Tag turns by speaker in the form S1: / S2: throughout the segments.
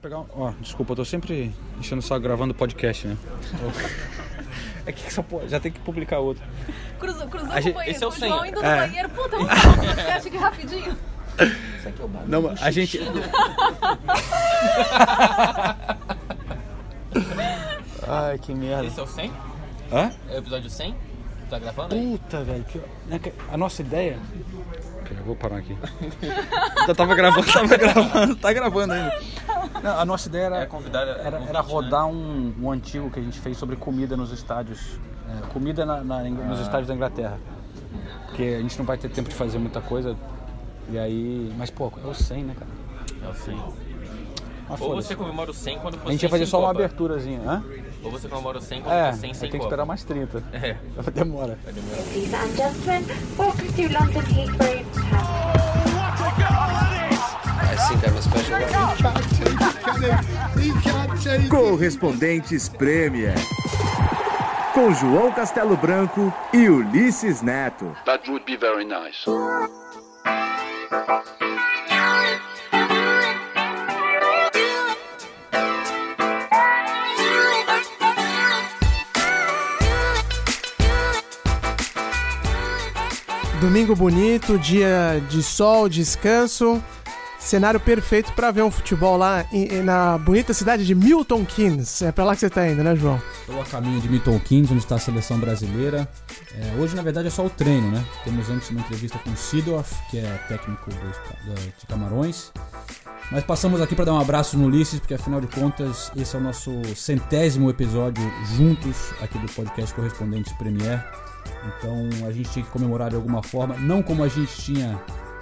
S1: Vou pegar um- Ó, desculpa, eu tô sempre enchendo o saco gravando podcast, né? É que só pode, já tem que publicar outro.
S2: Cruzou, cruzou
S1: A
S2: o
S1: gente-
S2: banheiro,
S1: esse é o
S2: o
S1: 100.
S2: João indo no
S1: É.
S2: banheiro. Puta, vamos fazer um podcast aqui rapidinho.
S1: Não, a gente. Ai, que merda.
S3: Esse é o 100?
S1: Hã?
S3: É o episódio 100? Tá gravando aí?
S1: Puta, velho. que- né, que- A nossa ideia. Eu vou parar aqui. Já tava gravando, tava gravando, tá gravando ainda. Não, a nossa ideia era,
S3: É convidar.
S1: era, era rodar um, um antigo que a gente fez sobre comida nos estádios. é, comida na- na- nos estádios da Inglaterra. Porque a gente não vai ter tempo de fazer muita coisa. E aí. Mas, pô, é o 100, né, cara?
S3: É o 100.
S1: Mas
S3: Ou
S1: foda-se.
S3: você comemora o 100 quando for
S1: A gente ia
S3: 100
S1: fazer só uma
S3: Copa.
S1: aberturazinha, hã?
S3: Ou você comemora o 100 quando
S1: É,
S3: for 100
S1: aí
S3: sem
S1: tem que esperar mais 30.
S3: É.
S1: Demora.
S4: Ladies and gentlemen, welcome to London Heathrow.
S5: Correspondentes Premier. Com João Castelo Branco e Ulisses Neto.
S6: That would be very nice.
S7: Domingo bonito, dia de sol, descanso. Cenário perfeito pra ver um futebol lá em- na bonita cidade de Milton Keynes. É pra lá que você tá indo, né, João?
S8: Estou a caminho de Milton Keynes, onde está a seleção brasileira. É, hoje, na verdade, é só o treino, né? Temos antes uma entrevista com o Sidorf, que é técnico da- de Camarões. Mas passamos aqui para dar um abraço no Ulisses, porque afinal de contas, esse é o nosso centésimo episódio juntos aqui do podcast Correspondentes Premier. Então a gente tinha que comemorar de alguma forma, não como a gente tinha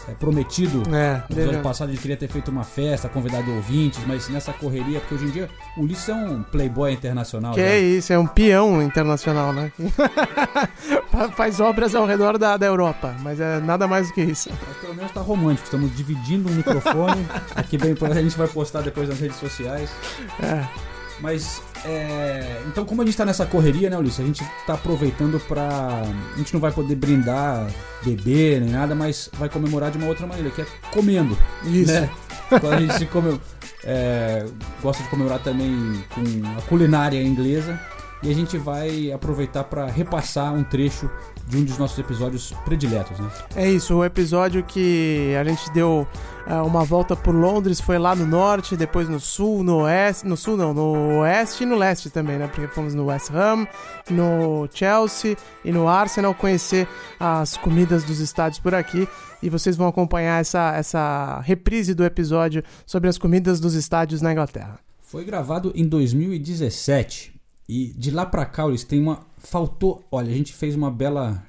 S8: é, prometido
S7: É,
S8: no
S7: devia-
S8: passado gente queria ter feito uma festa, convidado ouvintes, mas nessa correria, porque hoje em dia o Ulisses é um playboy internacional.
S7: Que
S8: já.
S7: é isso, é um peão internacional, né? Fa- Faz obras ao redor da, da Europa, mas é nada mais do que isso.
S8: Mas pelo menos tá romântico, estamos dividindo um microfone. Aqui bem a gente vai postar depois nas redes sociais.
S7: É.
S8: Mas é, então como a gente tá nessa correria, né, Ulisses? A gente tá aproveitando pra. A gente não vai poder brindar, beber nem nada, mas vai comemorar de uma outra maneira, que é comendo.
S7: Isso.
S8: Né? Quando a gente come- é, gosta de comemorar também com a culinária inglesa. E a gente vai aproveitar para repassar um trecho de um dos nossos episódios prediletos, né?
S7: É isso, o episódio que a gente deu uma volta por Londres foi lá no norte, depois no sul, no oeste, no sul não, no oeste e no leste também, né? Porque fomos no West Ham, no Chelsea e no Arsenal conhecer as comidas dos estádios por aqui e vocês vão acompanhar essa, essa reprise do episódio sobre as comidas dos estádios na Inglaterra.
S8: Foi gravado em 2017 e de lá pra cá eles têm uma faltou, olha, a gente fez uma bela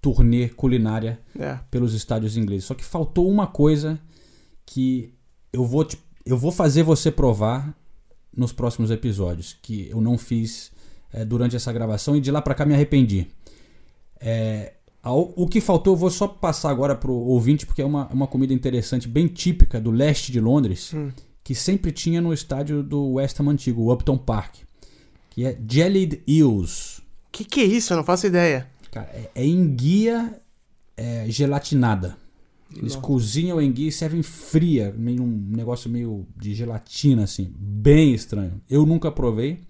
S8: turnê culinária
S7: É.
S8: pelos estádios ingleses. Só que faltou uma coisa que eu vou te, eu vou fazer você provar nos próximos episódios que eu não fiz eh, durante essa gravação e de lá pra cá me arrependi. É, ao- o que faltou eu vou só passar agora pro ouvinte porque é uma, uma comida interessante, bem típica do leste de Londres, que sempre tinha no estádio do West Ham antigo, o Upton Park, que é jellied eels.
S7: Que que é isso? Eu não faço ideia.
S8: Cara, é, é enguia é, gelatinada. Eles cozinham a enguia e servem fria, meio um negócio meio de gelatina, assim, bem estranho. Eu nunca provei,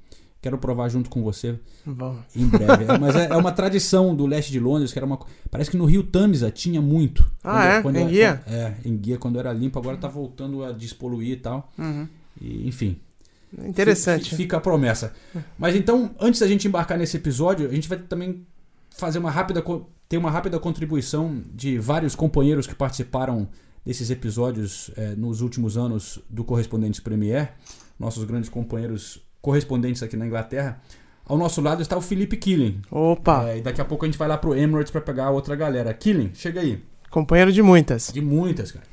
S8: quero provar junto com você
S7: Vamos.
S8: em breve. É, Mas é, é uma tradição do leste de Londres, que era uma. Parece que no Rio Tamisa tinha muito.
S7: Ah, é? Enguia?
S8: É, enguia quando era limpo, agora tá voltando a despoluir e tal. E, enfim,
S7: Interessante.
S8: Fi- Fica a promessa. Mas então, antes da gente embarcar nesse episódio, a gente vai também fazer uma rápida co- ter uma rápida contribuição de vários companheiros que participaram desses episódios eh, nos últimos anos do Correspondentes Premier, nossos grandes companheiros correspondentes aqui na Inglaterra. Ao nosso lado está o Felipe Killing.
S7: Opa,
S8: Eh, e daqui a pouco a gente vai lá pro Emirates para pegar a outra galera. Killing, chega aí.
S7: companheiro de muitas.
S8: De muitas, cara.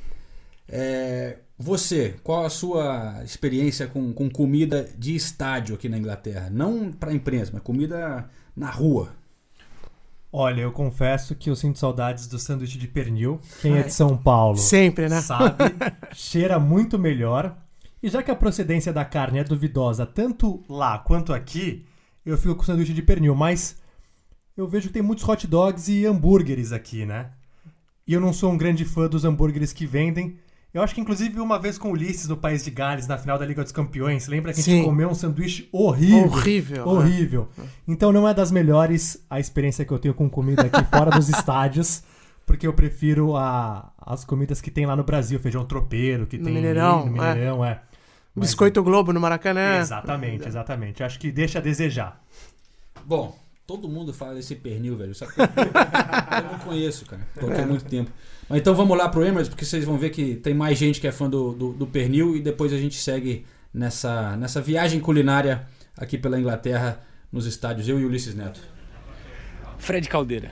S8: É, você, qual a sua experiência com, com comida de estádio aqui na Inglaterra? Não pra imprensa, mas comida na rua.
S9: Olha, eu confesso que eu sinto saudades do sanduíche de pernil. Quem é de São Paulo
S7: Sempre, né?
S9: sabe, cheira muito melhor. E já que a procedência da carne é duvidosa tanto lá quanto aqui, eu fico com sanduíche de pernil. Mas eu vejo que tem muitos hot dogs e hambúrgueres aqui, né? E eu não sou um grande fã dos hambúrgueres que vendem. Eu acho que inclusive uma vez com o Ulisses no País de Gales, na final da Liga dos Campeões, lembra que a
S7: Sim.
S9: gente comeu um sanduíche horrível?
S7: Horrível,
S9: Horrível. Então não é das melhores a experiência que eu tenho com comida aqui fora dos estádios, porque eu prefiro a, as comidas que tem lá no Brasil, feijão tropeiro, que
S7: No
S9: tem
S7: Mineirão,
S9: no Mineirão, é. Mas-
S7: Biscoito Globo no Maracanã.
S9: Exatamente, exatamente. Acho que deixa a desejar.
S10: Bom, todo mundo fala desse pernil, velho. Só que eu, não conheço, cara. Aqui há muito tempo. Mas então vamos lá pro Emirates, porque vocês vão ver que tem mais gente que é fã do, do, do pernil e depois a gente segue nessa, nessa viagem culinária aqui pela Inglaterra, nos estádios, eu e Ulisses Neto.
S8: Fred Caldeira,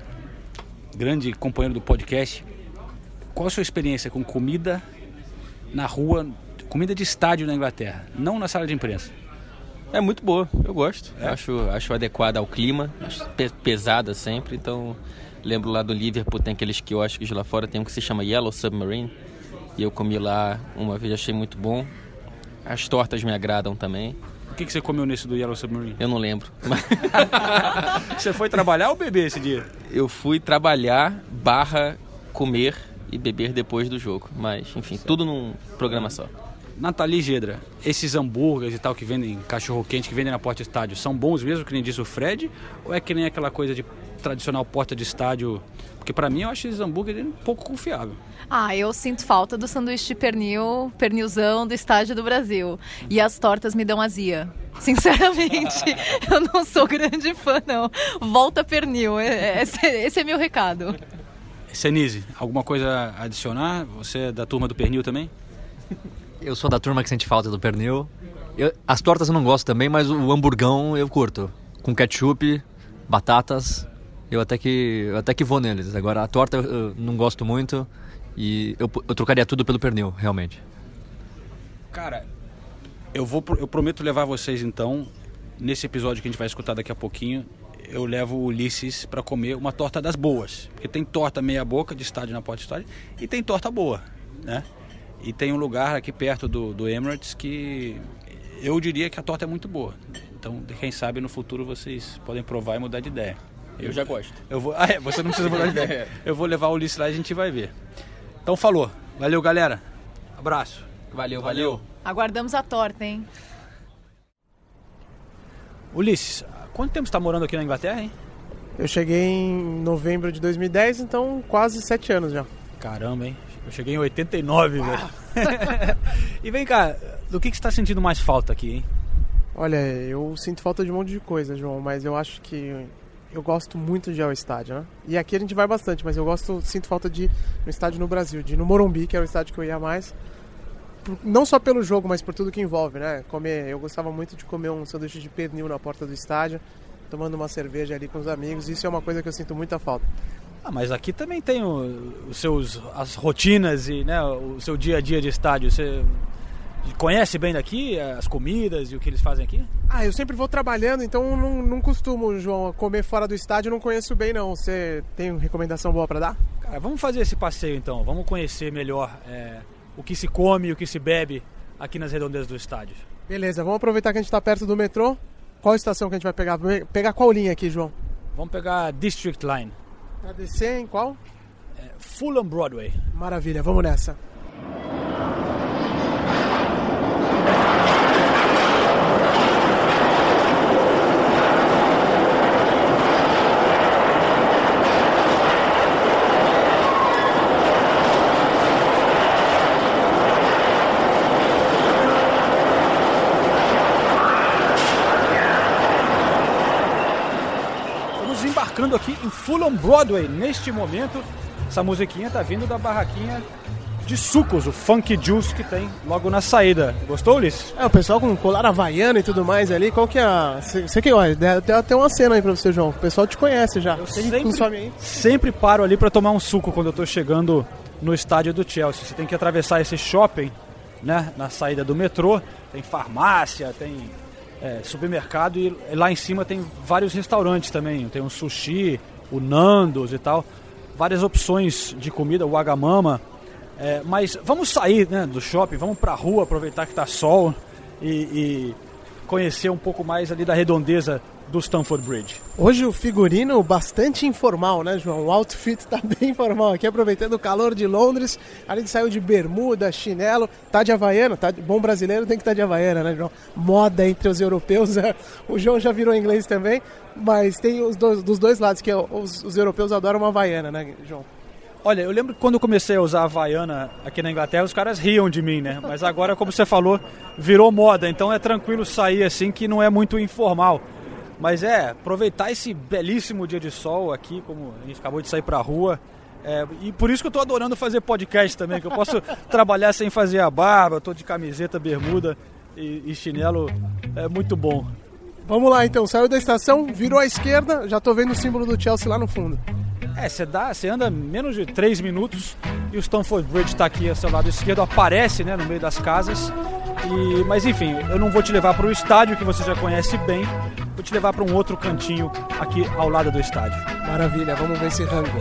S8: grande companheiro do podcast. Qual a sua experiência com comida na rua, comida de estádio na Inglaterra, não na sala de imprensa?
S3: É muito boa, eu gosto. Acho, acho adequada ao clima, pesada sempre. Então, lembro lá do Liverpool, tem aqueles quiosques lá fora, tem um que se chama Yellow Submarine. E eu comi lá uma vez, achei muito bom. As tortas me agradam também.
S8: O que, que você comeu nesse do Yellow Submarine?
S3: Eu não lembro.
S8: Você foi trabalhar ou beber esse dia?
S3: eu fui trabalhar, barra, comer e beber depois do jogo. Mas, enfim, tudo num programa só.
S8: Nathalie Gedra, esses hambúrgueres e tal que vendem, cachorro quente que vendem na porta de estádio, são bons mesmo, que nem disse o Fred? Ou é que nem aquela coisa de tradicional porta de estádio? Porque pra mim eu acho esses hambúrgueres um pouco confiável.
S2: Ah, eu sinto falta do sanduíche de pernil, pernilzão do estádio do Brasil. E as tortas me dão azia. Sinceramente, eu não sou grande fã, não. Volta pernil, é- esse, esse é meu recado.
S8: Senise, alguma coisa a adicionar? Você é da turma do pernil também?
S11: Eu sou da turma que sente falta do pernil. Eu- as tortas eu não gosto também, mas o hamburgão eu curto. Com ketchup, batatas, eu até que, eu até que vou neles. Agora a torta eu, não gosto muito e eu, eu trocaria tudo pelo pernil, realmente.
S8: Cara, eu vou eu prometo levar vocês então nesse episódio que a gente vai escutar daqui a pouquinho. Eu levo o Ulisses pra comer uma torta das boas, porque tem torta meia boca de estádio na porta de estádio e tem torta boa, né? E tem um lugar aqui perto do, do Emirates que eu diria que a torta é muito boa. Então, quem sabe no futuro vocês podem provar e mudar de ideia.
S3: Eu já gosto.
S8: Eu vou, ah, é, você não precisa mudar de ideia. Eu vou levar o Ulisses lá e a gente vai ver. Então falou. Valeu, galera. Abraço.
S3: Valeu, valeu.
S2: Aguardamos a torta, hein?
S8: Ulisses, quanto tempo você está morando aqui na Inglaterra, hein?
S7: Eu cheguei em novembro de 2010, então quase sete anos já.
S8: Caramba, hein? Eu cheguei em 89, velho. e vem cá, do que, que você está sentindo mais falta aqui, hein?
S7: Olha, eu sinto falta de um monte de coisa, João, mas eu acho que eu gosto muito de ir ao estádio, né? E aqui a gente vai bastante, mas eu gosto, sinto falta de no estádio no Brasil, de ir no Morumbi, que é o estádio que eu ia mais. Por- não só pelo jogo, mas por tudo que envolve, né? Comer, eu gostava muito de comer um sanduíche de pernil na porta do estádio, tomando uma cerveja ali com os amigos. Isso é uma coisa que eu sinto muita falta.
S8: Ah, mas aqui também tem o- os seus as rotinas e né, o seu dia a dia de estádio. Você conhece bem daqui as comidas e o que eles fazem aqui?
S7: Ah, eu sempre vou trabalhando, então não, não costumo, João, comer fora do estádio, não conheço bem não. Você tem recomendação boa pra dar?
S8: Cara, vamos fazer esse passeio então. Vamos conhecer melhor é, o que se come e o que se bebe aqui nas redondezas do estádio.
S7: Beleza, vamos aproveitar que a gente tá perto do metrô. Qual estação que a gente vai pegar? Pe- Pegar qual linha aqui, João?
S8: Vamos pegar a District Line,
S7: Pra descer em qual?
S8: Fulham Broadway.
S7: Maravilha, vamos nessa.
S8: Estamos embarcando aqui em Fulham Broadway neste momento. Essa musiquinha tá vindo da barraquinha de sucos, o Funk Juice que tem logo na saída. Gostou, Ulisses?
S7: É, o pessoal com colar havaiano e tudo mais ali, qual que é a... Você que, olha, tem até uma cena aí pra você, João. O pessoal te conhece já. Você que consome aí.
S8: sempre paro ali para tomar um suco quando eu tô chegando no estádio do Chelsea. Você tem que atravessar esse shopping, né, na saída do metrô. Tem farmácia, tem é, supermercado e lá em cima tem vários restaurantes também. Tem o sushi, o Nandos e tal. Várias opções de comida, o Agamama. É, mas vamos sair né, do shopping, vamos pra rua, aproveitar que tá sol e, e conhecer um pouco mais ali da redondeza do Stamford Bridge.
S7: Hoje o figurino bastante informal, né, João? O outfit tá bem informal aqui, aproveitando o calor de Londres. A gente saiu de bermuda, chinelo, tá de havaiana, tá de... bom brasileiro tem que estar tá de havaiana, né, João? Moda entre os europeus, né? o João já virou inglês também, mas tem os dois, dos dois lados, que é os, os europeus adoram uma havaiana, né, João?
S8: Olha, eu lembro que quando eu comecei a usar a Havaiana aqui na Inglaterra, os caras riam de mim, né? Mas agora, como você falou, virou moda, então é tranquilo sair assim que não é muito informal. Mas é, aproveitar esse belíssimo dia de sol aqui, como a gente acabou de sair pra rua. É, e por isso que eu tô adorando fazer podcast também, que eu posso trabalhar sem fazer a barba, tô de camiseta, bermuda e, e chinelo, é muito bom.
S7: Vamos lá então, saiu da estação, virou à esquerda, já tô vendo o símbolo do Chelsea lá no fundo.
S8: É, você dá, você anda menos de 3 minutos e o Stamford Bridge está aqui ao seu lado esquerdo, aparece né, no meio das casas. E, mas enfim, eu não vou te levar para o estádio que você já conhece bem, vou te levar para um outro cantinho aqui ao lado do estádio.
S7: Maravilha, vamos ver esse rango.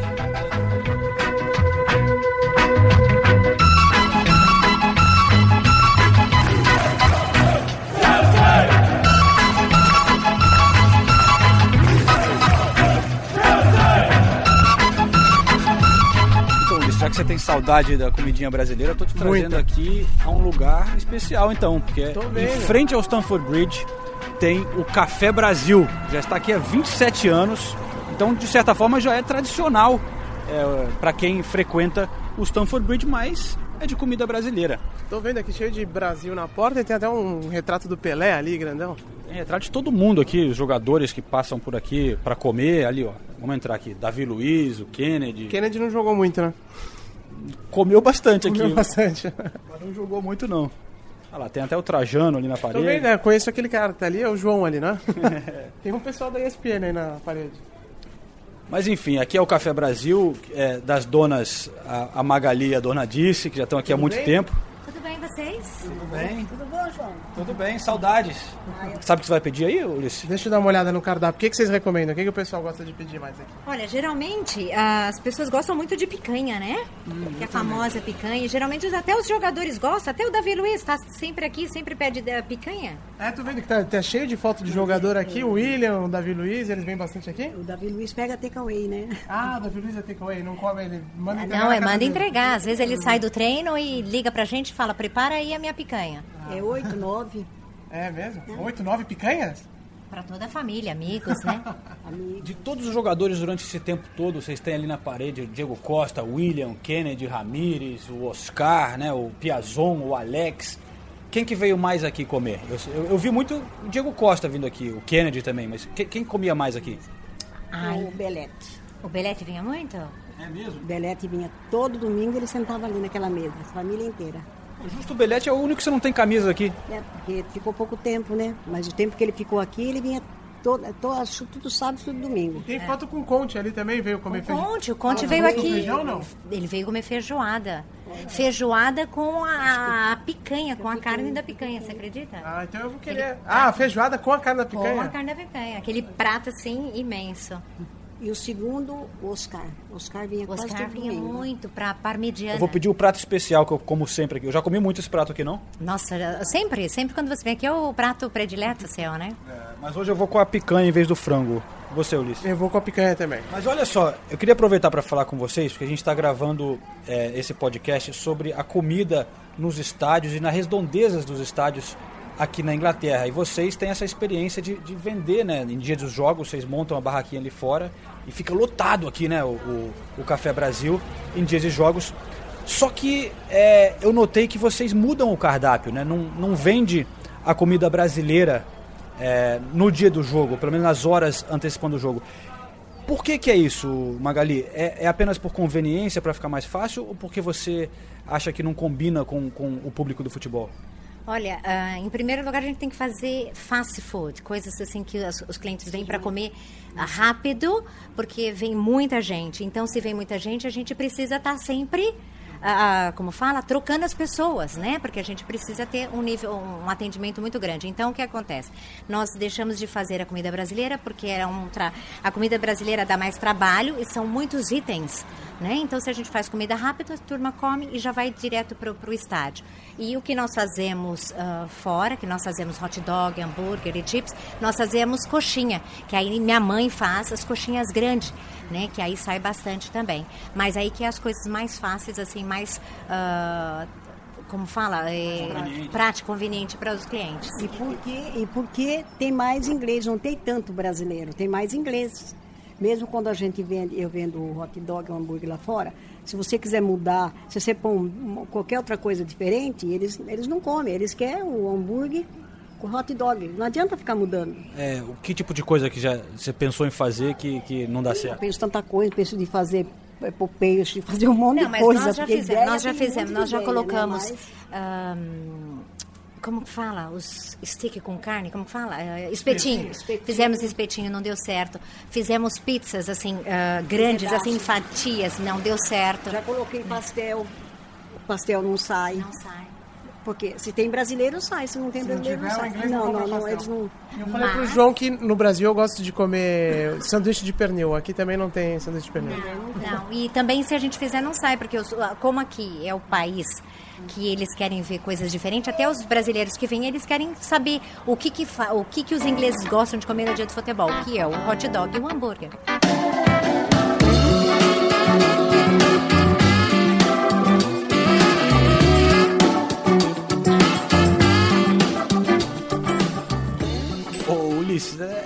S8: já que você tem saudade da comidinha brasileira, eu tô te trazendo
S7: Muita.
S8: aqui a um lugar especial então, porque em frente ao Stamford Bridge tem o Café Brasil. Já está aqui há 27 anos, então de certa forma já é tradicional é, para quem frequenta o Stamford Bridge, mas é de comida brasileira.
S7: Tô vendo aqui cheio de Brasil na porta e tem até um retrato do Pelé ali, grandão.
S8: Tem retrato de todo mundo aqui, os jogadores que passam por aqui para comer, ali ó. Vamos entrar aqui, Davi Luiz, o Kennedy.
S7: Kennedy não jogou muito, né?
S8: Comeu bastante aqui.
S7: Comeu bastante.
S8: Mas não jogou muito não. Olha lá, tem até o Trajano ali na parede.
S7: vendo, né? Conheço aquele cara que tá ali, é o João ali, né? tem um pessoal da ESPN aí na parede.
S8: Mas enfim, aqui é o Café Brasil, é, das donas, a, a Magali e a Dona Dice, que já estão aqui há muito
S7: bem?
S8: tempo.
S12: Tudo bem vocês?
S8: Tudo bem?
S12: Tudo bom, João?
S8: Tudo bem, saudades. Sabe o que você vai pedir aí, Ulisses?
S7: Deixa eu dar uma olhada no cardápio. O que, que vocês recomendam? O que, que o pessoal gosta de pedir mais aqui?
S12: Olha, geralmente as pessoas gostam muito de picanha, né? que é a famosa picanha. Geralmente até os jogadores gostam. Até o Davi Luiz tá sempre aqui, sempre pede da picanha.
S7: É, tô vendo que tá, tá cheio de foto de jogador aqui. O William, o Davi Luiz, eles vêm bastante aqui?
S13: O Davi Luiz pega takeaway, né?
S7: Ah, o Davi Luiz é takeaway, não come, ele manda entregar
S12: Não, é manda
S7: dele.
S12: entregar. Às vezes ele sai do treino e liga pra gente e fala, prepara aí a minha picanha.
S13: É oito, nove.
S7: É mesmo? Oito, nove picanhas?
S12: Pra toda a família, amigos, né?
S8: De todos os jogadores durante esse tempo todo, vocês têm ali na parede o Diego Costa, o William, o Kennedy, Ramires, o Oscar, né, o Piazon, o Alex. Quem que veio mais aqui comer? Eu, eu- eu vi muito o Diego Costa vindo aqui, o Kennedy também, mas que- quem comia mais aqui?
S12: Ai,
S13: O Belete.
S12: o Belete vinha muito?
S8: É mesmo?
S13: O Belete vinha todo domingo, ele sentava ali naquela mesa, a família inteira.
S8: Justo o Belete é o único que você não tem camisa aqui.
S13: É, porque ficou pouco tempo, né? Mas o tempo que ele ficou aqui, ele vinha todo, todo, tudo sábado e tudo domingo.
S7: Tem foto com o Conte ali também, veio comer
S12: O
S7: feijão.
S12: Conte, o Conte
S7: Ah,
S12: veio aqui.
S7: Feijão, não?
S12: Ele veio comer feijoada. Feijoada com a, a picanha, com a carne da picanha, você acredita?
S7: Ah, então eu vou querer. Ah, feijoada com a carne da
S12: Com a
S7: picanha?
S12: carne da picanha. Aquele prato assim imenso.
S13: E o segundo, o Oscar. Oscar vinha
S12: O
S13: quase
S12: Oscar
S13: todo
S12: vinha
S13: domingo.
S12: muito pra parmegiana.
S8: Eu vou pedir o prato especial que eu como sempre aqui. Eu já comi muito esse prato aqui, não?
S12: Nossa, sempre, sempre quando você vem aqui é o prato predileto seu, né?
S8: Mas hoje eu vou com a picanha em vez do frango. Você, Ulisses?
S7: Eu vou com a picanha também.
S8: Mas olha só, eu queria aproveitar para falar com vocês, porque a gente está gravando é, esse podcast sobre a comida nos estádios e nas redondezas dos estádios aqui na Inglaterra. E vocês têm essa experiência de, de vender, né? Em dia dos jogos, vocês montam uma barraquinha ali fora e fica lotado aqui, né? O, o, o Café Brasil em dias de jogos. Só que é, eu notei que vocês mudam o cardápio, né? Não, não vende a comida brasileira é, no dia do jogo, pelo menos nas horas antecipando o jogo. Por que, que é isso, Magali? É, é apenas por conveniência para ficar mais fácil ou porque você acha que não combina com, com o público do futebol?
S12: Olha, ah, em primeiro lugar a gente tem que fazer fast food, coisas assim que os, os clientes vêm para comer ah, rápido, porque vem muita gente. Então, se vem muita gente, a gente precisa estar sempre ah, ah, como fala, trocando as pessoas, né? Porque a gente precisa ter um nível, um atendimento muito grande. Então, o que acontece? Nós deixamos de fazer a comida brasileira porque era um tra... a comida brasileira dá mais trabalho e são muitos itens, né? Então, se a gente faz comida rápida, a turma come e já vai direto para o estádio. E o que nós fazemos ah, fora, que nós fazemos hot dog, hambúrguer e chips, nós fazemos coxinha, que aí minha mãe faz as coxinhas grandes, né? Que aí sai bastante também. Mas aí que é as coisas mais fáceis, assim, mais ah, como fala, é, prático, conveniente para os clientes.
S13: E porque, e porque tem mais inglês, não tem tanto brasileiro, tem mais ingleses. Mesmo quando a gente vende, eu vendo hot dog, hambúrguer lá fora, se você quiser mudar, se você põe qualquer outra coisa diferente, eles, eles não comem, eles querem o hambúrguer com hot dog. Não adianta ficar mudando.
S8: É, o que tipo de coisa que já você pensou em fazer que, que não dá
S13: Eu
S8: certo?
S13: penso tanta coisa, penso de fazer é, pôr peixe, de fazer um monte
S12: Não,
S13: de
S12: mas
S13: coisa.
S12: nós já fizemos, nós já fizemos, nós já
S13: ideia, né?
S12: colocamos.
S13: Mas-
S12: ahn, como que fala? Os stick com carne, como que fala? Ah, espetinho.
S13: Espetinho.
S12: Fizemos espetinho, não deu certo. Fizemos pizzas, assim, ah, grandes, assim, fatias, não deu certo.
S13: Já coloquei pastel, o pastel não sai.
S12: Não sai.
S13: Porque se tem brasileiro, sai. Se não tem brasileiro, não
S7: tiver, o
S13: sai.
S7: não
S13: Não, não, não, eles não...
S7: Eu falei pro João que no Brasil eu gosto de comer sanduíche de pernil. Aqui também não tem sanduíche de pernil.
S12: Não, e também se a gente fizer não sai, porque os- como aqui é o país que eles querem ver coisas diferentes, até os brasileiros que vêm, eles querem saber o que que, o que, que os ingleses gostam de comer no dia do futebol, que é o hot dog e o hambúrguer.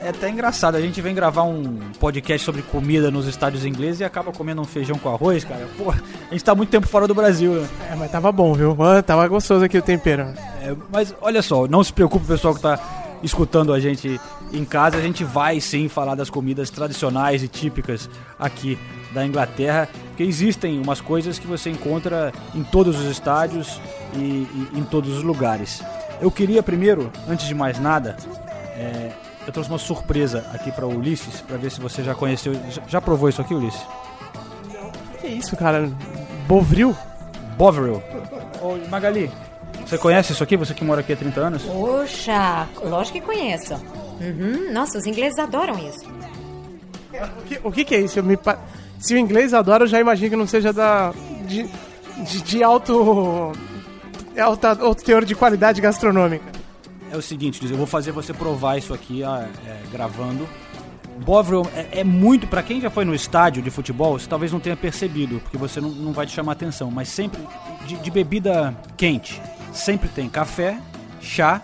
S8: É, até engraçado. A gente vem gravar um podcast sobre comida nos estádios ingleses e acaba comendo um feijão com arroz, cara. Pô, a gente tá muito tempo fora do Brasil, né?
S7: É, mas tava bom, viu? Ah, Tava gostoso aqui o tempero.
S8: É, mas olha só, não se preocupe, pessoal que tá escutando a gente em casa. A gente vai sim falar das comidas tradicionais e típicas aqui da Inglaterra, porque existem umas coisas que você encontra em todos os estádios e, e em todos os lugares. Eu queria primeiro, antes de mais nada, é, eu trouxe uma surpresa aqui para o Ulisses, para ver se você já conheceu. Já, já provou isso aqui, Ulisses?
S7: Que isso, cara? Bovril?
S8: Bovril. Ô, Magali, você conhece isso aqui? Você que mora aqui há 30 anos?
S12: Poxa, lógico que conheço. Uhum, Nossa, os ingleses adoram isso.
S7: O que, o que que é isso? Eu me pa- Se o inglês adora, eu já imagino que não seja da de, de, de alto, alta, alto teor de qualidade gastronômica.
S8: É o seguinte, eu vou fazer você provar isso aqui é, gravando. Bovril é, é muito. Pra quem já foi no estádio de futebol, você talvez não tenha percebido, porque você não, não vai te chamar atenção. Mas sempre. De, de bebida quente, sempre tem café, chá,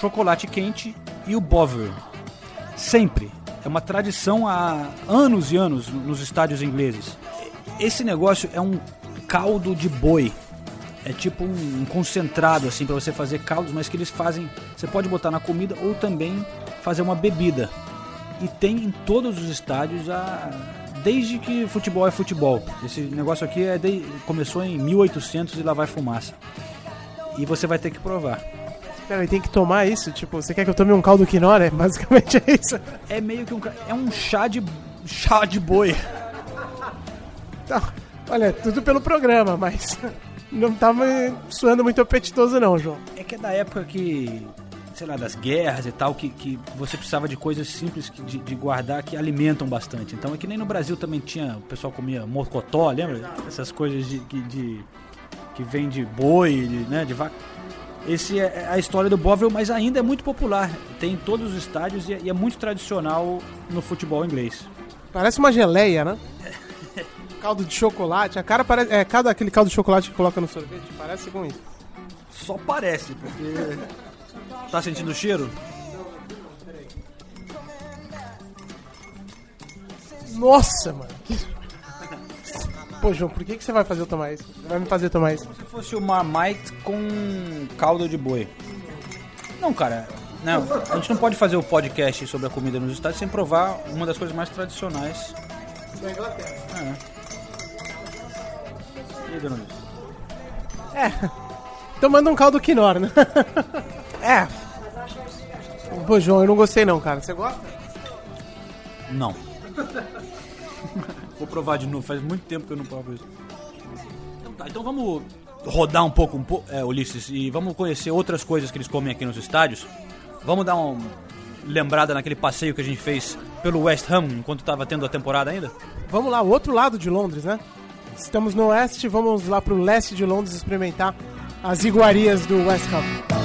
S8: chocolate quente e o Bovril. Sempre. É uma tradição há anos e anos nos estádios ingleses. Esse negócio é um caldo de boi. É tipo um, um concentrado assim para você fazer caldos, mas que eles fazem. Você pode botar na comida ou também fazer uma bebida. E tem em todos os estádios a desde que futebol é futebol. Esse negócio aqui é de- começou em 1800 e lá vai fumaça. E você vai ter que provar.
S7: Peraí, tem que tomar isso? Tipo, você quer que eu tome um caldo quinora? Basicamente é isso.
S8: É meio que um é um chá de chá de boi.
S7: Tá, olha, tudo pelo programa, mas não me suando muito apetitoso não, João.
S8: É que é da época que, sei lá, das guerras e tal, que, que você precisava de coisas simples que- de, de guardar que alimentam bastante. Então é que nem no Brasil também tinha, o pessoal comia mocotó, lembra? Essas coisas de, que- de- que vem de boi, de, né, de vaca. Esse é a história do Bovril, mas ainda é muito popular. Tem em todos os estádios e é, e é muito tradicional no futebol inglês.
S7: Parece uma geleia, né? caldo de chocolate, a cara parece. É, cada aquele caldo de chocolate que coloca no sorvete, parece com isso.
S8: Só parece, porque. Tá sentindo o cheiro?
S7: Nossa, mano. que- Pô, João, por que, que você vai fazer eu tomar isso? Você vai me fazer tomar isso?
S8: Se fosse o Marmite com caldo de boi. Não, cara. Não, a gente não pode fazer o podcast sobre a comida nos estádios sem provar uma das coisas mais tradicionais.
S7: Da Inglaterra.
S8: É. E dona Luiz?
S7: É. Então manda um caldo quinor, né? é. Pô, João, eu não gostei não, cara. Você gosta?
S8: Não. Vou provar de novo, faz muito tempo que eu não provo isso. Então tá, Então vamos rodar um pouco, um po é, Ulisses, e vamos conhecer outras coisas que eles comem aqui nos estádios. Vamos dar uma lembrada naquele passeio que a gente fez pelo West Ham enquanto estava tendo a temporada ainda?
S7: Vamos lá, o outro lado de Londres, né? Estamos no oeste, vamos lá pro leste de Londres experimentar as iguarias do West Ham.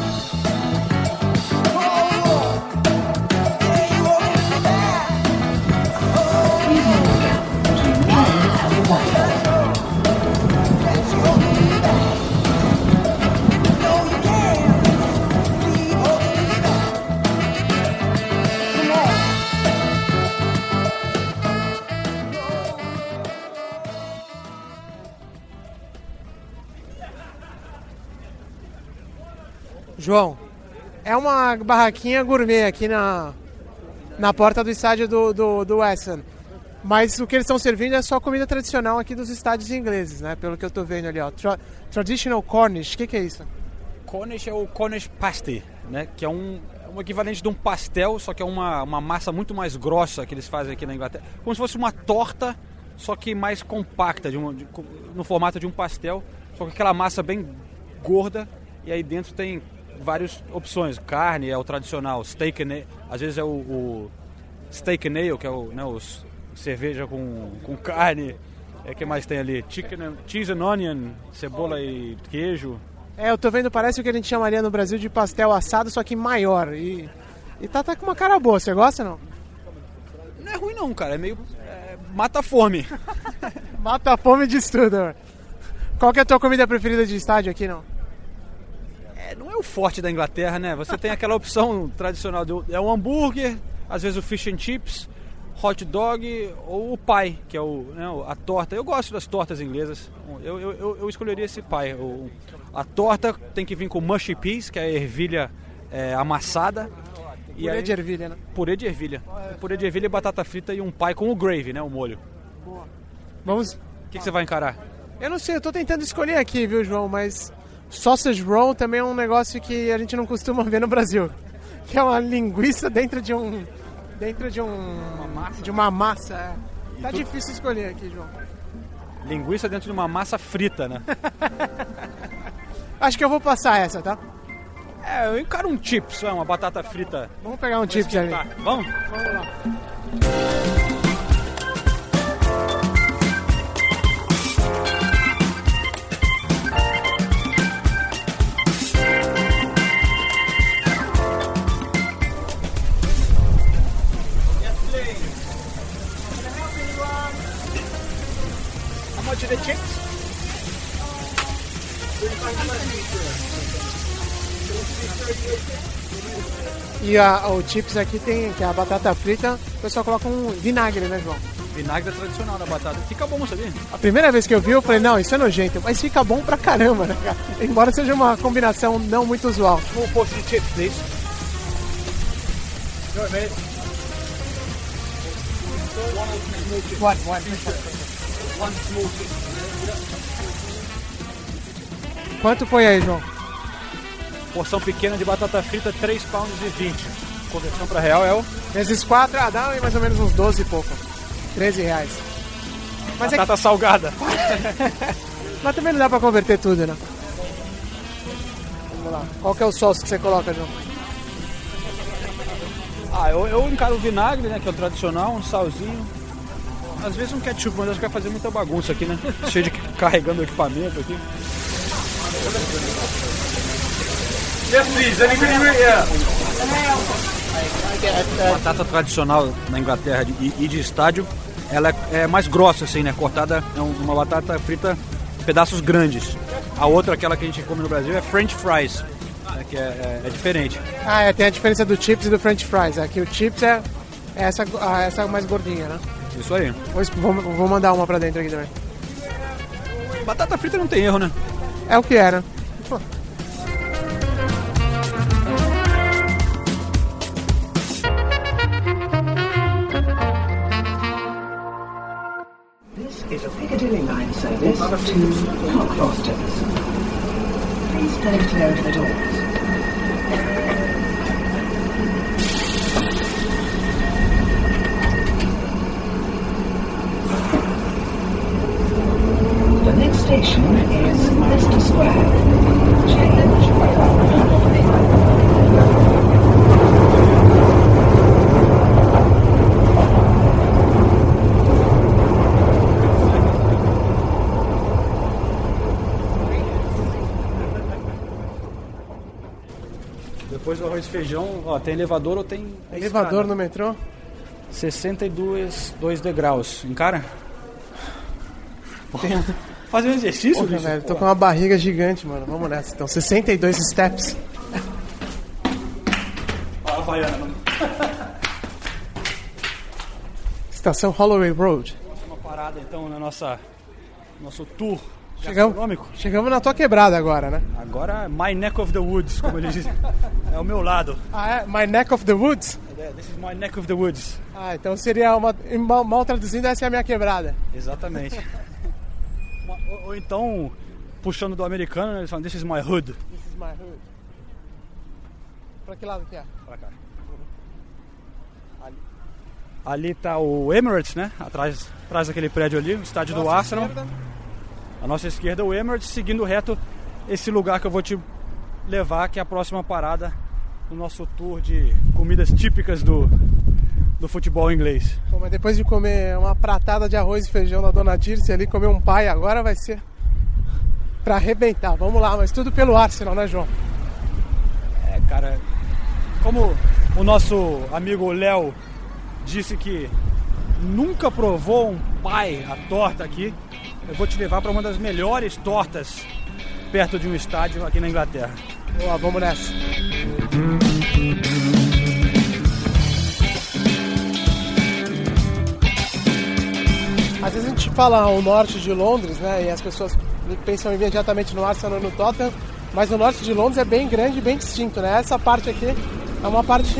S7: João, é uma barraquinha gourmet aqui na, na porta do estádio do, do, do. Mas o que eles estão servindo é só comida tradicional aqui dos estádios ingleses, né? Pelo que eu tô vendo ali, ó. Tra traditional Cornish, o que, que é isso?
S8: Cornish é o Cornish pasty, né? Que é um, um equivalente de um pastel, só que é uma, uma massa muito mais grossa que eles fazem aqui na Inglaterra. Como se fosse uma torta, só que mais compacta, de um, de, no formato de um pastel. Só que aquela massa bem gorda. E aí dentro tem várias opções. Carne é o tradicional, steak and às vezes é o, o steak and ale, que é o, né, cerveja com, com carne. É que mais tem ali? Chicken, cheese and onion, cebola e queijo.
S7: É, eu tô vendo, parece o que a gente chamaria no Brasil de pastel assado, só que maior. E, e tá, tá com uma cara boa, você gosta não?
S8: Não é ruim não, cara, é meio... É, mata a fome.
S7: mata a fome de tudo. Qual que é a tua comida preferida de estádio aqui, não?
S8: O forte da Inglaterra, né? Você tem aquela opção tradicional, do, é um hambúrguer, às vezes o fish and chips, hot dog ou o pie, que é o, né, a torta. Eu gosto das tortas inglesas. Eu, eu, eu escolheria esse pie. O, a torta tem que vir com mushy peas, que é a ervilha é, amassada.
S7: Purê aí, de ervilha, né?
S8: Purê de ervilha. Purê de ervilha, batata frita e um pie com o gravy, né? O molho.
S7: Boa. Vamos. O
S8: que, que você vai encarar?
S7: Eu não sei, eu tô tentando escolher aqui, viu, João? Mas sausage roll também é um negócio que a gente não costuma ver no Brasil. Que é uma linguiça dentro de um dentro de um uma massa. de uma massa. É. Tá tu... difícil escolher aqui, João.
S8: Linguiça dentro de uma massa frita, né?
S7: Acho que eu vou passar essa, tá?
S8: É, eu encaro um chips, uma batata frita.
S7: Vamos pegar um chips ali.
S8: Vamos?
S7: Vamos lá.
S8: The chips?
S7: E a, o chips aqui tem, que é a batata frita, o pessoal coloca um vinagre, né, João?
S8: Vinagre é tradicional da batata. Fica bom, sabia?
S7: A primeira vez que eu vi, eu falei, não, isso é nojento, mas fica bom pra caramba, né, cara? Embora seja uma combinação não muito usual.
S8: Small portion of chips, please. Go ahead.
S7: One, one. One. Quanto foi aí, João?
S8: Porção pequena de batata frita, 3 pounds e 20. Conversão para real é o?
S7: Vezes 4, ah, dá mais ou menos uns 12 e pouco. 13 reais.
S8: Mas batata é que... salgada.
S7: Mas também não dá para converter tudo, né? Vamos lá. Qual que é o sócio que você coloca, João?
S8: Ah, eu, eu encaro o vinagre, né? Que é o tradicional, um salzinho. Às vezes um ketchup, mas acho que vai fazer muita bagunça aqui, né? Cheio de carregando equipamento aqui. Yes, please. Batata tradicional na Inglaterra e de estádio, ela é, é mais grossa assim, né? Cortada é uma batata frita pedaços grandes. A outra, aquela que a gente come no Brasil, é French fries, né? que é, é, é, diferente.
S7: Ah, é, tem a diferença do chips e do French fries. Aqui o chips é essa, essa mais gordinha, né?
S8: Isso aí.
S7: Vou, vou mandar uma pra dentro aqui também.
S8: Batata frita não tem erro, né?
S7: É o que era.
S14: This is a Piccadilly line service to Cockfosters. Please stay clear of the doors. The next station is
S8: feijão, ó, tem elevador ou tem
S7: Elevador no metrô?
S8: 62 dois degraus. Encara?
S7: Tem-
S8: Fazer um exercício,
S7: Porra, velho, tô com uma barriga gigante, mano. Vamos nessa. Então, 62 steps.
S8: Ó, a
S7: Estação Holloway Road.
S8: Uma parada então na nossa nosso tour
S7: Chegamos, chegamos na tua quebrada agora, né?
S8: Agora my neck of the woods, como eles dizem. É o meu lado.
S7: Ah, é? My neck of the woods?
S8: This is my neck of the woods.
S7: Ah, então seria uma. Mal, mal traduzindo, essa é a minha quebrada.
S8: Exatamente. Ou, ou então, puxando do americano, eles falam, this is my hood.
S7: This is my hood. Pra que lado que é?
S8: Pra cá. Ali, ali tá o Emirates, né? Atrás, atrás daquele prédio ali, o estádio do
S7: Nossa
S8: Arsenal.
S7: esquerda.
S8: A nossa esquerda o Emirates, seguindo reto esse lugar que eu vou te levar, que é a próxima parada do nosso tour de comidas típicas do, do futebol inglês.
S7: Pô, mas depois de comer uma pratada de arroz e feijão da Dona Dirce ali, comer um pai agora vai ser pra arrebentar. Vamos lá, mas tudo pelo Arsenal, né, João?
S8: É, cara, como o nosso amigo Léo disse que nunca provou um pai a torta aqui, eu vou te levar para uma das melhores tortas perto de um estádio aqui na Inglaterra.
S7: Boa, vamos nessa. Às vezes a gente fala o norte de Londres, né? E as pessoas pensam imediatamente no Arsenal e no Tottenham, mas o norte de Londres é bem grande e bem distinto, né? Essa parte aqui é uma parte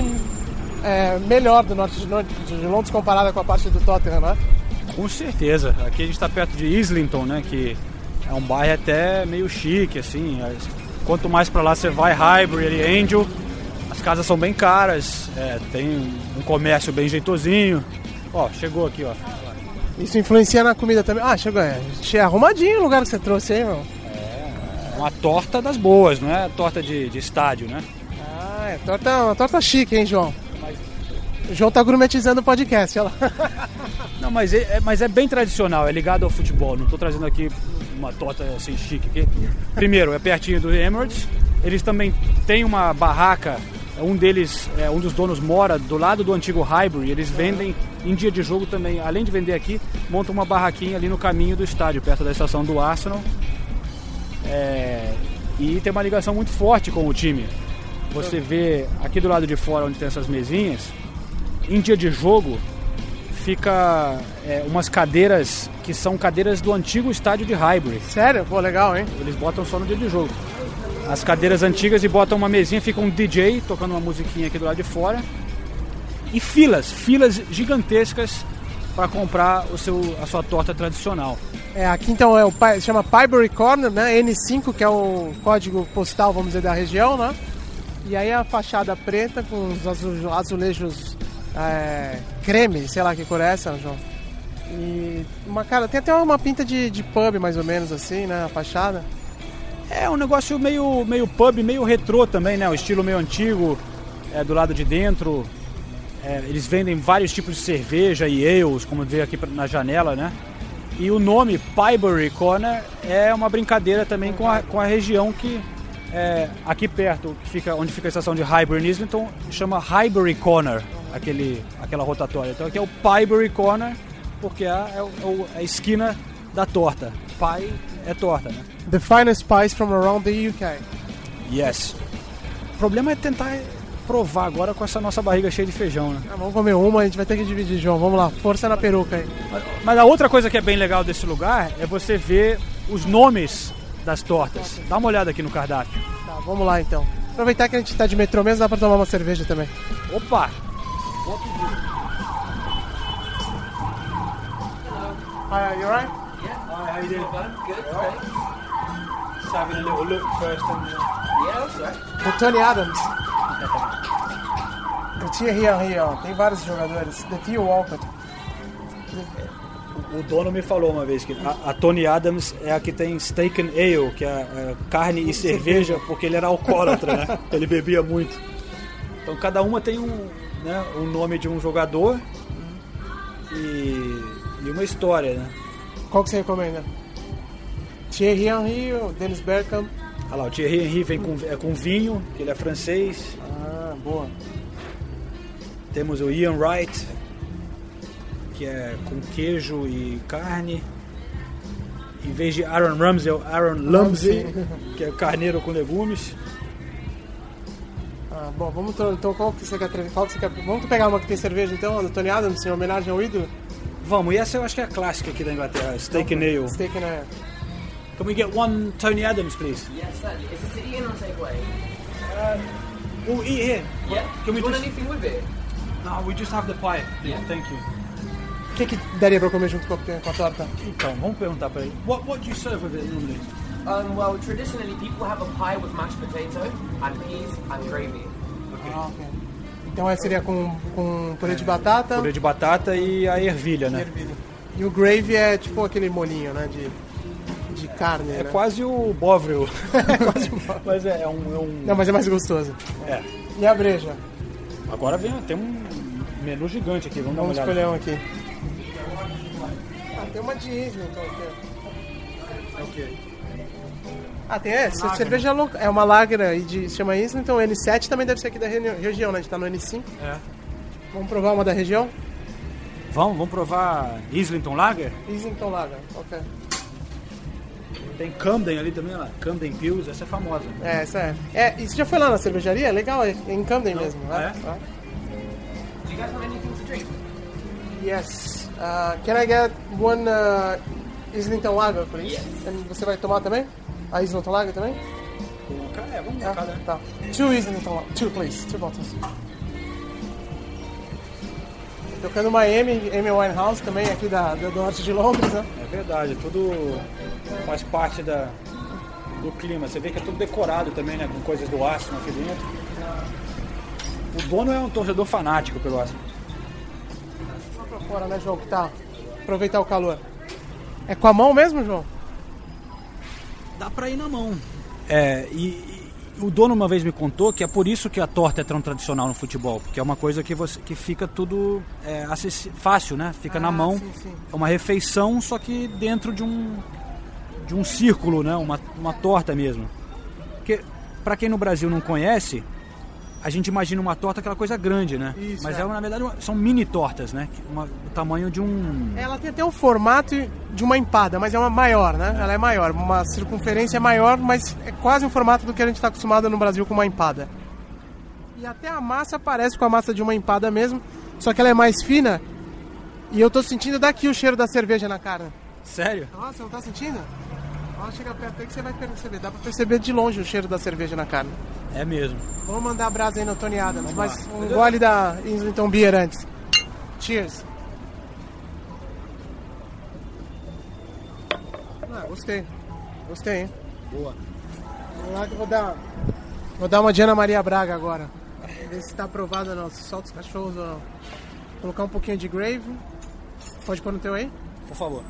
S7: é, melhor do norte de Lon- de Londres comparada com a parte do Tottenham, né?
S8: Com certeza. Aqui a gente está perto de Islington, né? Que é um bairro até meio chique, assim. As- Quanto mais para lá você vai, Highbury e Angel, as casas são bem caras, é, tem um comércio bem jeitosinho. Ó, chegou aqui, ó.
S7: Isso influencia na comida também. Ah, chegou, é, che- arrumadinho o lugar que você trouxe aí, meu.
S8: Uma torta das boas, não é torta de, de estádio, né?
S7: Ah, é torta, uma torta chique, hein, João? João tá gourmetizando o podcast, olha lá.
S8: Não, mas é, é- mas é bem tradicional, é ligado ao futebol. Não estou trazendo aqui uma torta assim chique. Aqui. Primeiro, é pertinho do Emirates. Eles também têm uma barraca. Um deles, é, um dos donos mora do lado do antigo Highbury. Eles vendem em dia de jogo também. Além de vender aqui, montam uma barraquinha ali no caminho do estádio, perto da estação do Arsenal. É, e tem uma ligação muito forte com o time. Você vê aqui do lado de fora, onde tem essas mesinhas, em dia de jogo, fica é, umas cadeiras que são cadeiras do antigo estádio de Highbury.
S7: Sério? Pô, legal, hein?
S8: Eles botam só no dia de jogo. As cadeiras antigas e botam uma mesinha, fica um DJ tocando uma musiquinha aqui do lado de fora. E filas, filas gigantescas para comprar o seu, a sua torta tradicional.
S7: É, aqui então é o chama Pybury Corner, né? N5, que é o código postal, vamos dizer, da região, né? E aí a fachada preta com os azu- azulejos é, creme, sei lá que cor é essa, João. E uma cara, tem até uma pinta de, de pub mais ou menos assim, né? A fachada.
S8: É um negócio meio, meio pub, meio retrô também, né? O estilo meio antigo, é, do lado de dentro. É, eles vendem vários tipos de cerveja e ales, como vê aqui na janela, né? E o nome Pybury Corner é uma brincadeira também com a, com a região que é, aqui perto, que fica, onde fica a estação de Highbury Islington, chama Highbury Corner, aquele, aquela rotatória. Então aqui é o Pybury Corner, porque é, é o- é o- a esquina da torta. Pie é torta, né?
S7: The finest pies from around the UK.
S8: Yes. O problema é tentar provar agora com essa nossa barriga cheia de feijão, né?
S7: Ah, vamos comer uma, a gente vai ter que dividir, João. Vamos lá, força na peruca aí.
S8: Mas a outra coisa que é bem legal desse lugar é você ver os nomes das tortas. Dá uma olhada aqui no cardápio.
S7: Tá, vamos lá então. Aproveitar que a gente tá de metrô mesmo, dá pra tomar uma cerveja também.
S8: Opa!
S7: Hi, you alright?
S8: Hi, how you doing? Good, thanks. Just having a little look first and... Yeah, that's right.
S7: O Tony Adams. O Thierry Henry, ó. Tem vários jogadores. The Theo Walcott.
S8: O dono me falou uma vez que a, a Tony Adams é a que tem steak and ale, que é, é carne e cerveja, porque ele era alcoólatra, né? Ele bebia muito. Então cada uma tem um, né, um nome de um jogador e, e uma história, né?
S7: Qual que você recomenda? Thierry Henry, o Dennis Bergkamp.
S8: Olha lá, o Thierry Henry vem com, é com vinho, que ele é francês.
S7: Ah, boa.
S8: Temos o Ian Wright, que é com queijo e carne. Em vez de Aaron Ramsey, é o Aaron Lumsey, que é carneiro com legumes.
S7: Ah, bom, vamos to- então qual que você quer trazer? Qual que você quer? Vamos pegar uma que tem cerveja então, a do Tony Adams, em homenagem ao ídolo?
S8: Vamos, e essa eu acho que é a clássica aqui da Inglaterra, Steak and Ale.
S7: Steak and Ale.
S8: Can we get one Tony Adams, please?
S15: Yes, certainly. Is this eating or takeaway?
S8: We'll eat here.
S15: Yeah.
S8: Can we
S15: Do you want
S8: just...
S15: anything with it?
S8: No, we just have the pie. Yeah, thank you.
S7: O que, que daria pra comer junto com a, com a torta?
S8: Então, vamos perguntar pra ele. What, what do you serve with it normally?
S15: Um, well, traditionally, people have a pie with mashed potato and peas and gravy.
S7: Ah, ok. Então essa seria com, com purê de batata
S8: Purê de batata e a ervilha,
S7: e
S8: né?
S7: ervilha. E o gravy é tipo aquele molinho, né? De, de carne,
S8: É
S7: né?
S8: quase o Bovril. Mas é, é um, é um...
S7: Não, mas é mais gostoso.
S8: É.
S7: E a breja?
S8: Agora vem, tem um menu gigante aqui, vamos,
S7: Vamos
S8: dar uma
S7: escolher
S8: olhada.
S7: um aqui. Ah, tem uma de Isla, então. Aqui.
S8: É
S7: Ah, tem essa?
S8: Lager,
S7: cerveja local. É uma lager aí de se chama Isla, então o N7 também deve ser aqui da regi- região, né? A gente tá no N5.
S8: É.
S7: Vamos provar uma da região?
S8: Vamos, vamos provar Islington Lager?
S7: Islington Lager, ok.
S8: Tem Camden ali também, lá. Camden Pills, essa é famosa.
S7: É, essa é. É, e você já foi lá na cervejaria? É legal, é em Camden mesmo, né?
S8: É?
S7: Ah.
S15: Do you guys have anything to drink?
S7: Yes. Uh, can I get one uh, Islington Lager, please? And você vai tomar também? A Islington Lager também?
S8: É, vamos
S7: Ah, tá. Two Islington Lager. Two, please. Two bottles. Tocando Miami, Amy Winehouse também, aqui da, do norte de Londres, né?
S8: É verdade, tudo faz parte da, do clima. Você vê que é tudo decorado também, né? Com coisas do Arsenal aqui dentro. O dono é um torcedor fanático pelo Arsenal.
S7: Só pra fora, né, João? Que tá. Aproveitar o calor. É com a mão mesmo, João?
S8: Dá pra ir na mão. É, e, e o dono uma vez me contou que é por isso que a torta é tão tradicional no futebol, porque é uma coisa que, você, que fica tudo é, fácil, né? Fica na mão.
S7: sim, sim.
S8: É uma refeição, só que dentro de um, de um círculo, né? Uma, uma torta mesmo. Porque, pra quem no Brasil não conhece, a gente imagina uma torta aquela coisa grande, né?
S7: Isso,
S8: Mas
S7: é.
S8: é, na verdade são mini tortas, né? Uma, o tamanho de um.
S7: Ela tem até o formato de uma empada, mas é uma maior, né? Ela é maior, uma circunferência maior, mas é quase o formato do que a gente está acostumado no Brasil com uma empada. E até a massa parece com a massa de uma empada mesmo, só que ela é mais fina. E eu tô sentindo daqui o cheiro da cerveja na carne.
S8: Sério?
S7: Nossa, não tá sentindo? Ó, chega perto aí que você vai perceber. Dá pra perceber de longe o cheiro da cerveja na carne.
S8: É mesmo.
S7: Vamos mandar brasa aí no Tony Adams, mas
S8: lá.
S7: um gole da Islington Beer antes. Cheers. Ah, gostei. Gostei, hein?
S8: Boa.
S7: Vamos lá que eu vou dar. Vou dar uma de Ana Maria Braga agora. Ver se tá aprovado ou não, se solta os cachorros ou não. Colocar um pouquinho de grave. Pode pôr no teu aí?
S8: Por favor.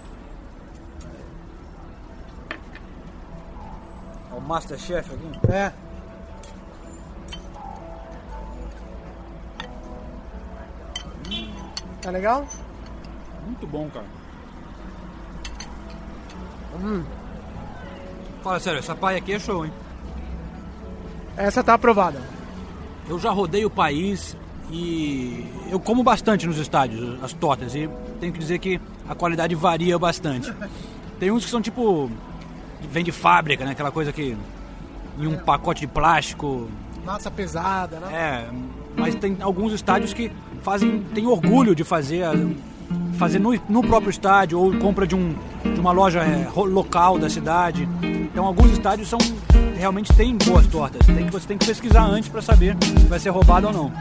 S8: É o Masterchef aqui?
S7: É. Tá legal?
S8: Muito bom, cara.
S7: Hum.
S8: Fala sério, essa paia aqui é show, hein?
S7: Essa tá aprovada.
S8: Eu já rodei o país e eu como bastante nos estádios as tortas e tenho que dizer que a qualidade varia bastante. Tem uns que são tipo vem de fábrica, né? Aquela coisa que em um pacote de plástico.
S7: Massa pesada, né?
S8: É, mas tem alguns estádios que fazem tem orgulho de fazer fazer no, no próprio estádio ou compra de um de uma loja é, local da cidade. Então alguns estádios são realmente têm boas tortas. Tem que você tem que pesquisar antes para saber se vai ser roubado ou não.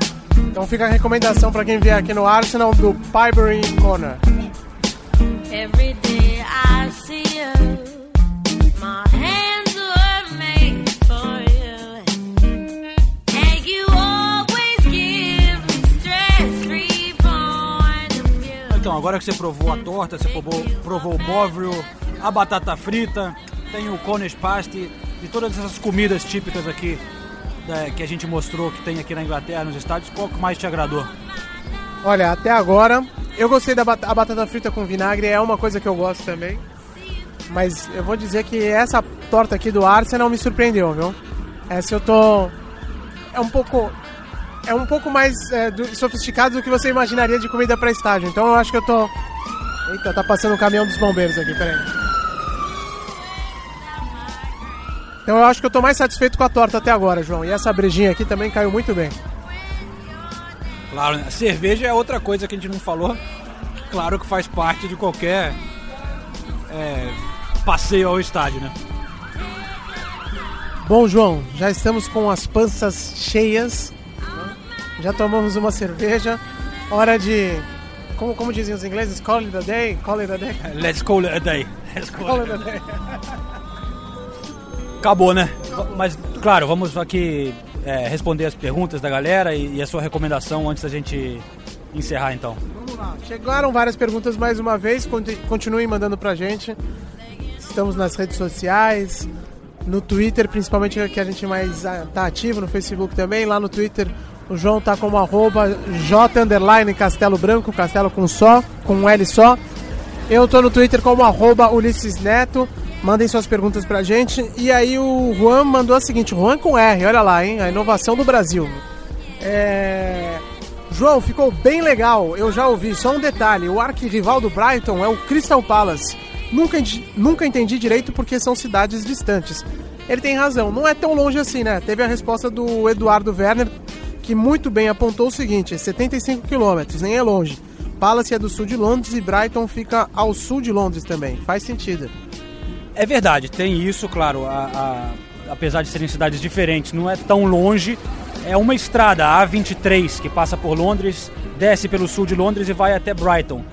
S7: Então fica a recomendação pra quem vier aqui no Arsenal do Pibery Corner.
S16: Every day I see you,
S8: agora que você provou a torta, você provou, provou o bovril, a batata frita, tem o cones pasty, de todas essas comidas típicas aqui que a gente mostrou que tem aqui na Inglaterra, nos estádios, qual que mais te agradou?
S7: Olha, até agora, eu gostei da bat- a batata frita com vinagre, é uma coisa que eu gosto também. Mas eu vou dizer que essa torta aqui do Arsenal me surpreendeu, viu? Essa eu tô. É um pouco. É um pouco mais é, do- sofisticado do que você imaginaria de comida pra estádio. Então eu acho que eu tô. Eita, tá passando o caminhão dos bombeiros aqui, peraí. Então eu acho que eu tô mais satisfeito com a torta até agora, João. E essa brejinha aqui também caiu muito bem.
S8: Claro, né? cerveja é outra coisa que a gente não falou. Claro que faz parte de qualquer é, passeio ao estádio, né?
S7: Bom, João, já estamos com as panças cheias. Já tomamos uma cerveja. Hora de. Como, como dizem os ingleses? Call it a day? Call it a day?
S8: Let's call it a day. Let's call
S7: Call
S8: it a
S7: day.
S8: Acabou, né? Mas, claro, vamos aqui é, responder as perguntas da galera e, e a sua recomendação antes da gente encerrar, então.
S7: Vamos lá. Chegaram várias perguntas mais uma vez. conti- Continuem mandando pra gente. Estamos nas redes sociais, no Twitter, principalmente que a gente mais ah, tá ativo, no Facebook também. Lá no Twitter o João tá como arroba J underline Castelo Branco, Castelo com só, com um L só. Eu tô no Twitter como arroba Ulisses Neto. Mandem suas perguntas pra gente. E aí o Juan mandou a seguinte, Juan com R, olha lá, hein? A inovação do Brasil. É... João, ficou bem legal. Eu já ouvi. Só um detalhe: o arquirrival do Brighton é o Crystal Palace. Nunca, nunca entendi direito porque são cidades distantes. Ele tem razão, não é tão longe assim, né? Teve a resposta do Eduardo Werner, que muito bem apontou o seguinte: é 75 quilômetros, nem é longe. Palace é do sul de Londres e Brighton fica ao sul de Londres também. Faz sentido.
S8: É verdade, tem isso, claro. a- a- apesar de serem cidades diferentes, não é tão longe. É uma estrada, a A23, que passa por Londres, desce pelo sul de Londres e vai até Brighton.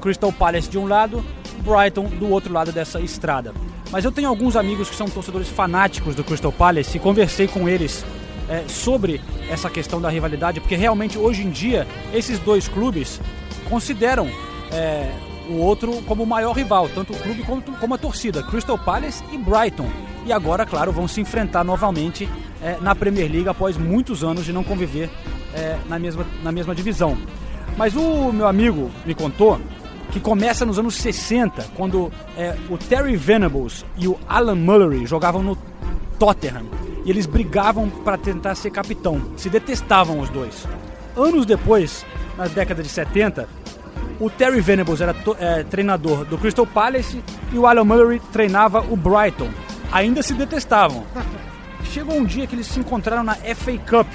S8: Crystal Palace de um lado, Brighton do outro lado dessa estrada. Mas eu tenho alguns amigos que são torcedores fanáticos do Crystal Palace e conversei com eles é, sobre essa questão da rivalidade, porque realmente hoje em dia esses dois clubes consideram é, o outro como o maior rival, tanto o clube quanto como a torcida, Crystal Palace e Brighton. E agora, claro, vão se enfrentar novamente é, na Premier League após muitos anos de não conviver é, na, mesma, na mesma divisão. Mas o meu amigo me contou que começa nos anos 60, quando é, o Terry Venables e o Alan Mullery jogavam no Tottenham. E eles brigavam para tentar ser capitão. Se detestavam os dois. Anos depois, na década de 70, o Terry Venables era é, treinador do Crystal Palace e o Alan Mullery treinava o Brighton. Ainda se detestavam. Chegou um dia que eles se encontraram na FA Cup.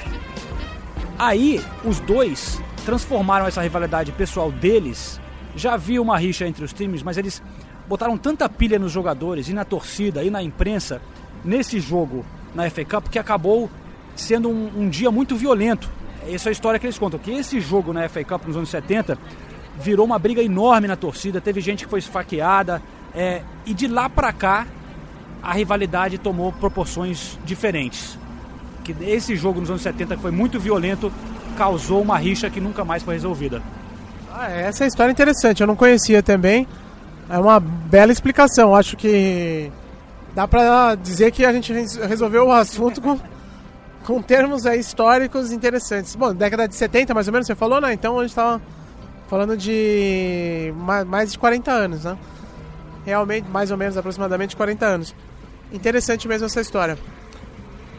S8: Aí, os dois transformaram essa rivalidade pessoal deles. Já havia uma rixa entre os times, mas eles botaram tanta pilha nos jogadores e na torcida e na imprensa nesse jogo na FA Cup que acabou sendo um, um dia muito violento. Essa é a história que eles contam, que esse jogo na FA Cup nos anos 70 virou uma briga enorme na torcida, teve gente que foi esfaqueada, é, e de lá pra cá a rivalidade tomou proporções diferentes. Que esse jogo nos anos 70 que foi muito violento causou uma rixa que nunca mais foi resolvida.
S7: Ah, essa é história interessante, eu não conhecia também. É uma bela explicação. Acho que dá pra dizer que a gente res- resolveu o assunto com, com termos aí históricos interessantes. Bom, década de 70 mais ou menos você falou, né? Então a gente tava falando de ma- mais de 40 anos, né? Realmente, mais ou menos, aproximadamente 40 anos. Interessante mesmo essa história.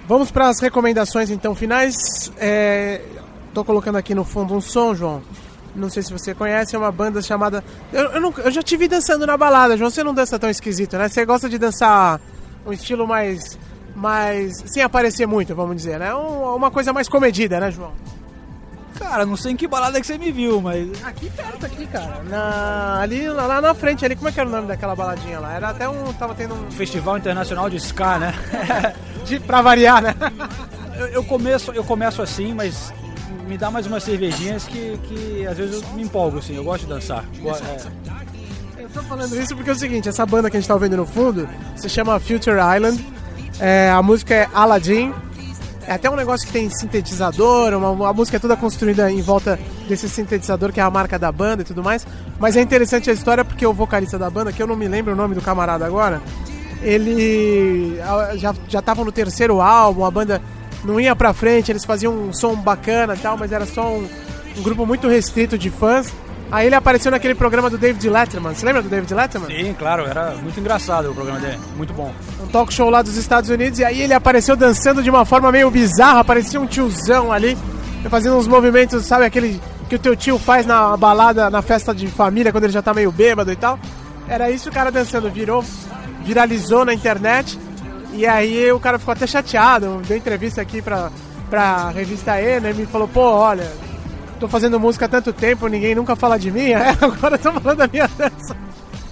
S7: Vamos para as recomendações então finais. É, tô colocando aqui no fundo um som, João. Não sei se você conhece, é uma banda chamada. Eu, eu, nunca- eu já te vi dançando na balada, João. Você não dança tão esquisito, né? Você gosta de dançar um estilo mais. mais. sem aparecer muito, vamos dizer, né? Um- uma coisa mais comedida, né, João?
S8: Cara, não sei em que balada que você me viu, mas.
S7: Aqui perto, aqui, cara. Na, ali, lá na frente, ali, como é que era o nome daquela baladinha lá? Era até um. tava tendo um.
S8: Festival Internacional de Ska, né?
S7: de, pra variar, né?
S8: eu, eu começo, eu começo assim, mas me dá mais umas cervejinhas que, que às vezes eu me empolgo, assim, eu gosto de dançar. É.
S7: Eu tô falando isso porque é o seguinte, essa banda que a gente tá ouvindo no fundo se chama Future Island. É, a música é Aladdin. É até um negócio que tem sintetizador, uma, a música é toda construída em volta desse sintetizador que é a marca da banda e tudo mais. Mas é interessante a história porque o vocalista da banda, que eu não me lembro o nome do camarada agora, ele já já estavam no terceiro álbum, a banda não ia pra frente, eles faziam um som bacana e tal, mas era só um, um grupo muito restrito de fãs. Aí ele apareceu naquele programa do David Letterman. Você lembra do David Letterman?
S8: Sim, claro, era muito engraçado o programa dele, muito bom.
S7: um talk show lá dos Estados Unidos e aí ele apareceu dançando de uma forma meio bizarra, parecia um tiozão ali. fazendo uns movimentos, sabe aquele que o teu tio faz na balada, na festa de família, quando ele já tá meio bêbado e tal. Era isso o cara dançando, virou, viralizou na internet. E aí o cara ficou até chateado, deu entrevista aqui pra, pra revista E, né? Me falou, pô, olha, tô fazendo música há tanto tempo, ninguém nunca fala de mim, é, agora tô falando da minha dança.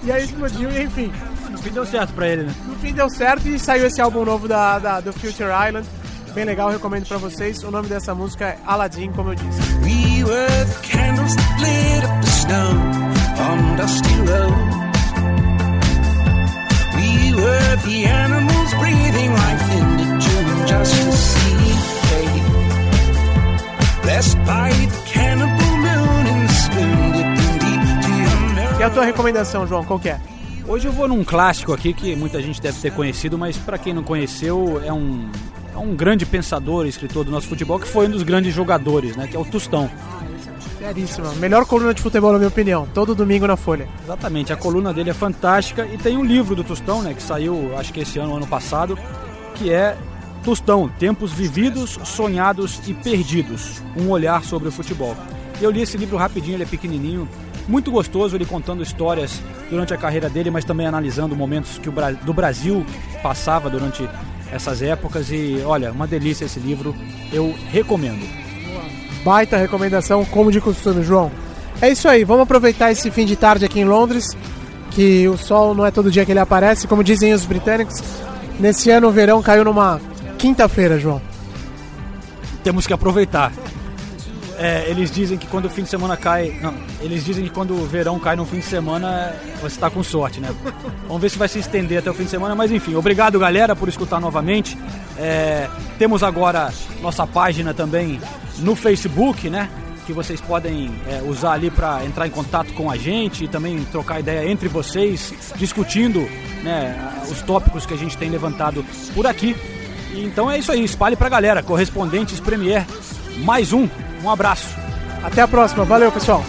S7: E aí explodiu, e enfim.
S8: No fim deu certo pra ele, né?
S7: No fim deu certo e saiu esse álbum novo da, da- do Future Island. Bem legal, recomendo pra vocês. O nome dessa música é Aladdin, como eu disse.
S17: We were the candles that lit up the snow on dusty road. We were the animals breathing life into June just to see. Blessed by the cannibal moon and the spoon dipping deep to your.
S7: E a tua recomendação, João, qual que é?
S8: Hoje eu vou num clássico aqui que muita gente deve ter conhecido, mas pra quem não conheceu, é um, é um grande pensador e escritor do nosso futebol que foi um dos grandes jogadores, né? Que é o Tostão.
S7: Seríssima. Melhor coluna de futebol, na minha opinião. Todo domingo na Folha.
S8: Exatamente, a coluna dele é fantástica e tem um livro do Tostão, né? Que saiu, acho que esse ano, ano passado, que é Tostão, Tempos Vividos, Sonhados e Perdidos. Um olhar sobre o futebol. Eu li esse livro rapidinho, ele é pequenininho, muito gostoso, ele contando histórias durante a carreira dele, mas também analisando momentos que o Bra- do Brasil passava durante essas épocas e olha, uma delícia esse livro, eu recomendo.
S7: Baita recomendação, como de costume, João. É isso aí, vamos aproveitar esse fim de tarde aqui em Londres, que o sol não é todo dia que ele aparece, como dizem os britânicos. Nesse ano o verão caiu numa quinta-feira, João.
S8: Temos que aproveitar. É, eles dizem que quando o fim de semana cai. Não, eles dizem que quando o verão cai no fim de semana, você está com sorte, né? Vamos ver se vai se estender até o fim de semana, mas enfim, obrigado galera por escutar novamente. É, temos agora nossa página também no Facebook, né? Que vocês podem é, usar ali para entrar em contato com a gente e também trocar ideia entre vocês, discutindo né, os tópicos que a gente tem levantado por aqui. Então é isso aí, espalhe pra galera. Correspondentes Premier, mais um. Um abraço.
S7: Até a próxima, valeu pessoal.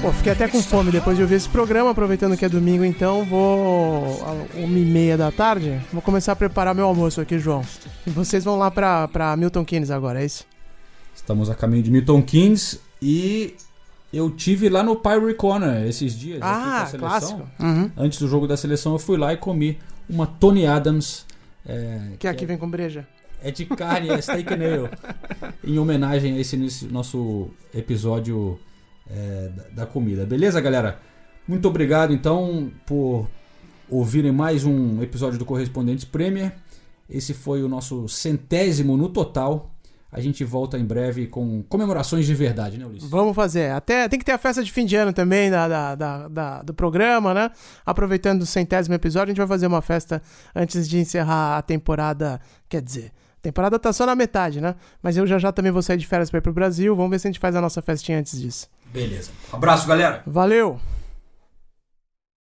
S7: Pô, fiquei até com fome depois de ouvir esse programa, aproveitando que é domingo, então vou. uma e meia da tarde, vou começar a preparar meu almoço aqui, João. E vocês vão lá pra, pra Milton Keynes agora, é isso?
S10: Estamos a caminho de Milton Keynes e eu tive lá no Pyre Corner esses dias.
S7: Ah,
S10: seleção.
S7: clássico. Uhum.
S10: Antes do jogo da seleção, eu fui lá e comi uma Tony Adams. é,
S7: Que aqui vem com breja.
S10: É de carne, é steak and ale. Em homenagem a esse nosso episódio é, da- da comida. Beleza, galera? Muito obrigado, então, por ouvirem mais um episódio do Correspondentes Premier. Esse foi o nosso centésimo no total. A gente volta em breve com comemorações de verdade, né, Ulisses?
S7: Vamos fazer. Até tem que ter a festa de fim de ano também da, da- da- da- do programa, né? Aproveitando o centésimo episódio, a gente vai fazer uma festa antes de encerrar a temporada. Quer dizer, temporada tá só na metade, né? Mas eu já já também vou sair de férias pra ir pro Brasil. Vamos ver se a gente faz a nossa festinha antes disso.
S10: Beleza. Abraço, galera!
S7: Valeu!